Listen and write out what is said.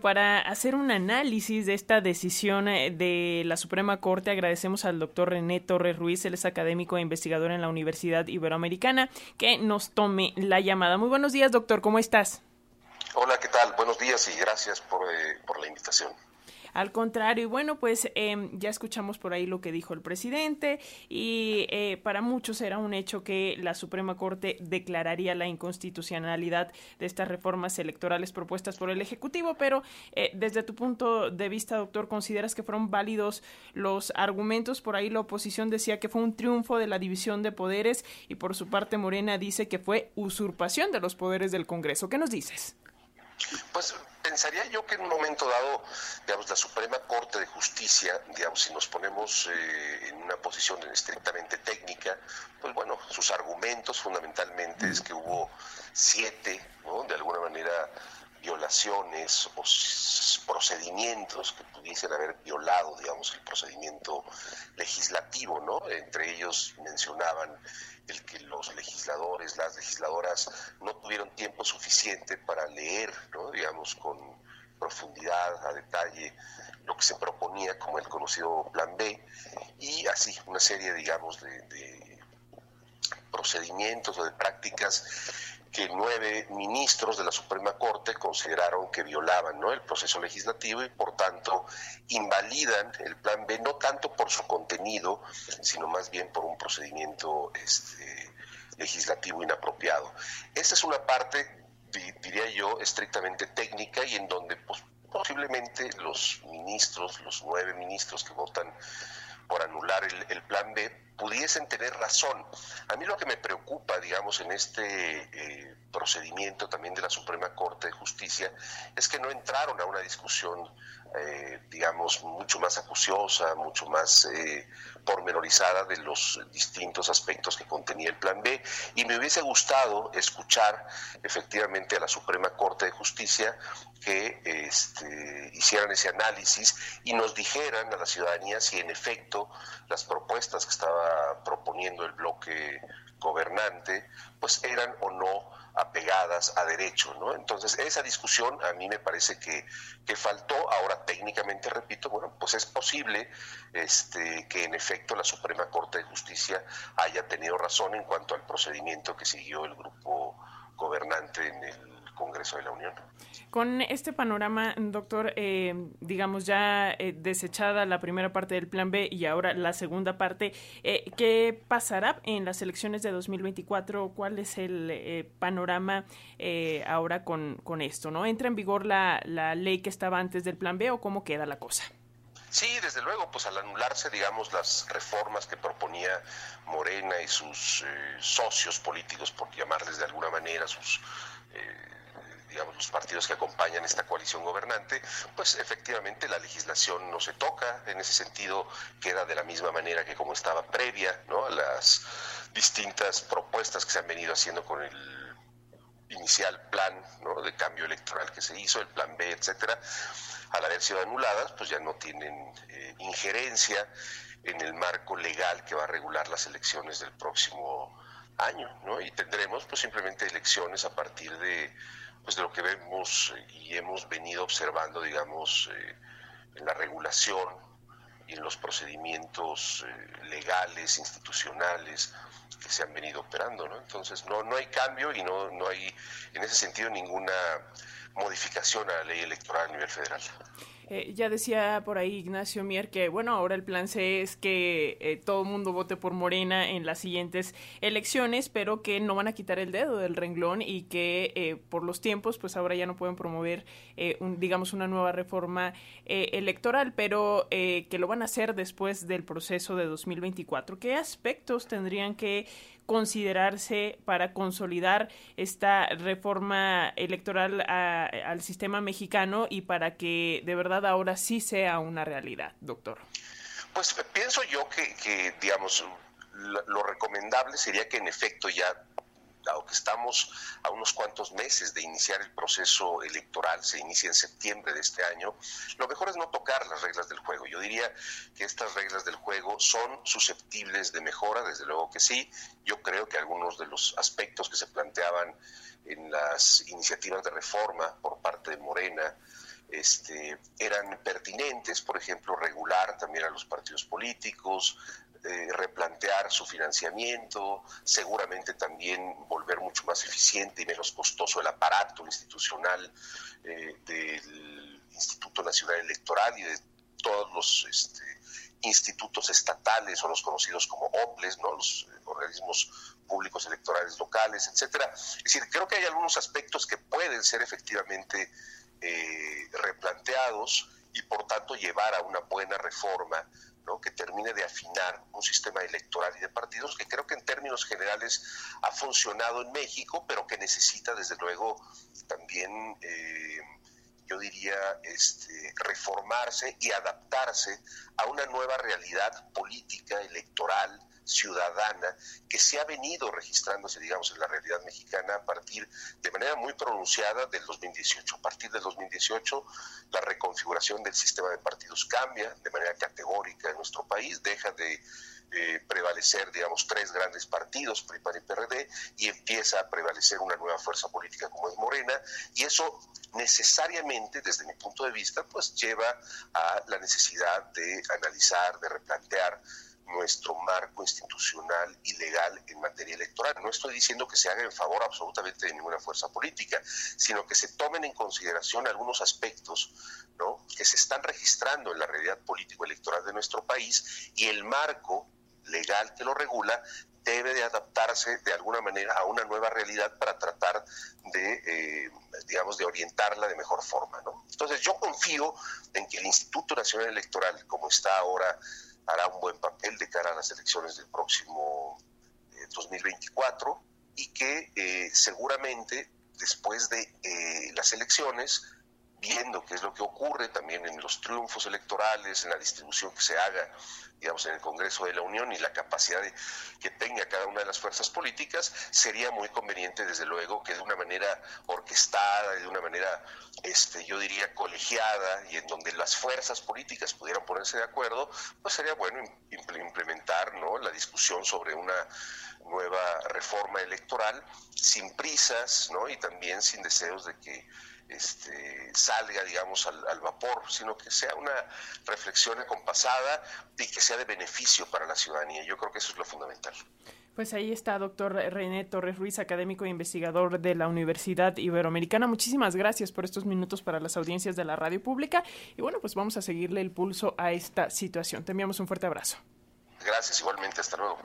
Para hacer un análisis de esta decisión eh, de la Suprema Corte, agradecemos al doctor René Torres Ruiz, él es académico e investigador en la Universidad Iberoamericana, que nos tome la llamada. Muy buenos días, doctor, ¿cómo estás? Hola, ¿qué tal? Buenos días y gracias por, eh, por la invitación. Al contrario, y bueno, pues eh, ya escuchamos por ahí lo que dijo el presidente y eh, para muchos era un hecho que la Suprema Corte declararía la inconstitucionalidad de estas reformas electorales propuestas por el Ejecutivo, pero eh, desde tu punto de vista, doctor, ¿consideras que fueron válidos los argumentos? Por ahí la oposición decía que fue un triunfo de la división de poderes y por su parte Morena dice que fue usurpación de los poderes del Congreso. ¿Qué nos dices? Pues pensaría yo que en un momento dado, digamos, la Suprema Corte de Justicia, digamos, si nos ponemos eh, en una posición estrictamente técnica, pues bueno, sus argumentos fundamentalmente es que hubo siete, ¿no? De alguna manera violaciones o procedimientos que pudiesen haber violado, digamos, el procedimiento legislativo, ¿no? Entre ellos mencionaban el que los legisladores, las legisladoras no tuvieron tiempo suficiente para leer, ¿no? digamos, con profundidad, a detalle, lo que se proponía como el conocido Plan B, y así una serie, digamos, de, de procedimientos o de prácticas que nueve ministros de la Suprema Corte consideraron que violaban ¿no? el proceso legislativo y por tanto invalidan el plan B no tanto por su contenido, sino más bien por un procedimiento este, legislativo inapropiado. Esa es una parte, diría yo, estrictamente técnica y en donde pues, posiblemente los ministros, los nueve ministros que votan por anular el, el plan B, pudiesen tener razón. A mí lo que me preocupa, digamos, en este eh, procedimiento también de la Suprema Corte de Justicia es que no entraron a una discusión, eh, digamos, mucho más acuciosa, mucho más eh, pormenorizada de los distintos aspectos que contenía el Plan B. Y me hubiese gustado escuchar efectivamente a la Suprema Corte de Justicia que este, hicieran ese análisis y nos dijeran a la ciudadanía si en efecto las propuestas que estaba proponiendo el bloque gobernante pues eran o no apegadas a derecho, ¿no? Entonces, esa discusión a mí me parece que, que faltó. Ahora, técnicamente, repito, bueno, pues es posible este, que en efecto la Suprema Corte de Justicia haya tenido razón en cuanto al procedimiento que siguió el grupo gobernante en el Congreso de la Unión. Con este panorama, doctor, eh, digamos ya eh, desechada la primera parte del Plan B y ahora la segunda parte, eh, ¿qué pasará en las elecciones de 2024? ¿Cuál es el panorama ahora con, con, esto? ¿No entra en vigor la, la ley que estaba antes del Plan B o cómo queda la cosa? Sí, desde luego, pues al anularse, digamos, las reformas que proponía Morena y sus socios políticos, por llamarles de alguna manera, sus los partidos que acompañan esta coalición gobernante, pues efectivamente la legislación no se toca, en ese sentido queda de la misma manera que como estaba previa, ¿no? A las distintas propuestas que se han venido haciendo con el inicial plan ¿no? de cambio electoral que se hizo, el plan B, etcétera, al haber sido anuladas, pues ya no tienen eh, injerencia en el marco legal que va a regular las elecciones del próximo año, ¿no? Y tendremos pues simplemente elecciones a partir de pues lo que vemos y hemos venido observando, digamos, eh, en la regulación y en los procedimientos eh, legales, institucionales que se han venido operando, ¿no? Entonces no, no hay cambio y no, no hay en ese sentido ninguna modificación a la ley electoral a nivel federal. Eh, ya decía por ahí Ignacio Mier que, bueno, ahora el plan C es que eh, todo el mundo vote por Morena en las siguientes elecciones, pero que no van a quitar el dedo del renglón y que eh, por los tiempos, pues ahora ya no pueden promover, un, digamos, una nueva reforma electoral, pero que lo van a hacer después del proceso de 2024. ¿Qué aspectos tendrían que considerarse para consolidar esta reforma electoral al sistema mexicano y para que de verdad ahora sí sea una realidad, doctor? Pues pienso yo que, que digamos, lo recomendable sería que en efecto ya dado que estamos a unos cuantos meses de iniciar el proceso electoral, se inicia en septiembre de este año, lo mejor es no tocar las reglas del juego. Yo diría que estas reglas del juego son susceptibles de mejora, desde luego que sí. Yo creo que algunos de los aspectos que se planteaban en las iniciativas de reforma por parte de Morena, este, eran pertinentes, por ejemplo, regular también a los partidos políticos, eh, replantear su financiamiento, seguramente también volver mucho más eficiente y menos costoso el aparato institucional eh, del Instituto Nacional Electoral y de todos los este, institutos estatales o los conocidos como OPLES, ¿no? los eh, organismos públicos electorales locales, etcétera. Es decir, creo que hay algunos aspectos que pueden ser efectivamente eh, replanteados y por tanto llevar a una buena reforma ¿no? que termine de afinar un sistema electoral y de partidos que creo que en términos generales ha funcionado en México, pero que necesita desde luego también eh, yo diría, este, reformarse y adaptarse a una nueva realidad política, electoral, ciudadana, que se ha venido registrándose, digamos, en la realidad mexicana a partir de manera muy pronunciada del 2018. A partir del 2018, la reconfiguración del sistema de partidos cambia de manera categórica en nuestro país, deja de eh, prevalecer, digamos, tres grandes partidos, PRI, PAN y PRD, y empieza a prevalecer una nueva fuerza política como es Morena, y eso necesariamente, desde mi punto de vista, pues lleva a la necesidad de analizar, de replantear nuestro marco institucional y legal en materia electoral. No estoy diciendo que se haga en favor absolutamente de ninguna fuerza política, sino que se tomen en consideración algunos aspectos ¿no? que se están registrando en la realidad político-electoral de nuestro país y el marco legal que lo regula debe de adaptarse de alguna manera a una nueva realidad para tratar de, eh, digamos, de orientarla de mejor forma. ¿no? Entonces yo confío en que el Instituto Nacional Electoral, como está ahora, hará un buen papel de cara a las elecciones del próximo 2024 eh, y que eh, seguramente después de las elecciones viendo qué es lo que ocurre también en los triunfos electorales, en la distribución que se haga, digamos, en el Congreso de la Unión y la capacidad de, que tenga cada una de las fuerzas políticas, sería muy conveniente, desde luego, que de una manera orquestada, de una manera, este, yo diría, colegiada y en donde las fuerzas políticas pudieran ponerse de acuerdo, pues sería bueno implementar ¿no? la discusión sobre una nueva reforma electoral sin prisas ¿no? y también sin deseos de que este, salga, digamos, al, vapor, sino que sea una reflexión acompasada y que sea de beneficio para la ciudadanía. Yo creo que eso es lo fundamental. Pues ahí está, doctor René Torres Ruiz, académico e investigador de la Universidad Iberoamericana. Muchísimas gracias por estos minutos para las audiencias de la radio pública. Y bueno, pues vamos a seguirle el pulso a esta situación. Te enviamos un fuerte abrazo. Gracias, igualmente. Hasta luego.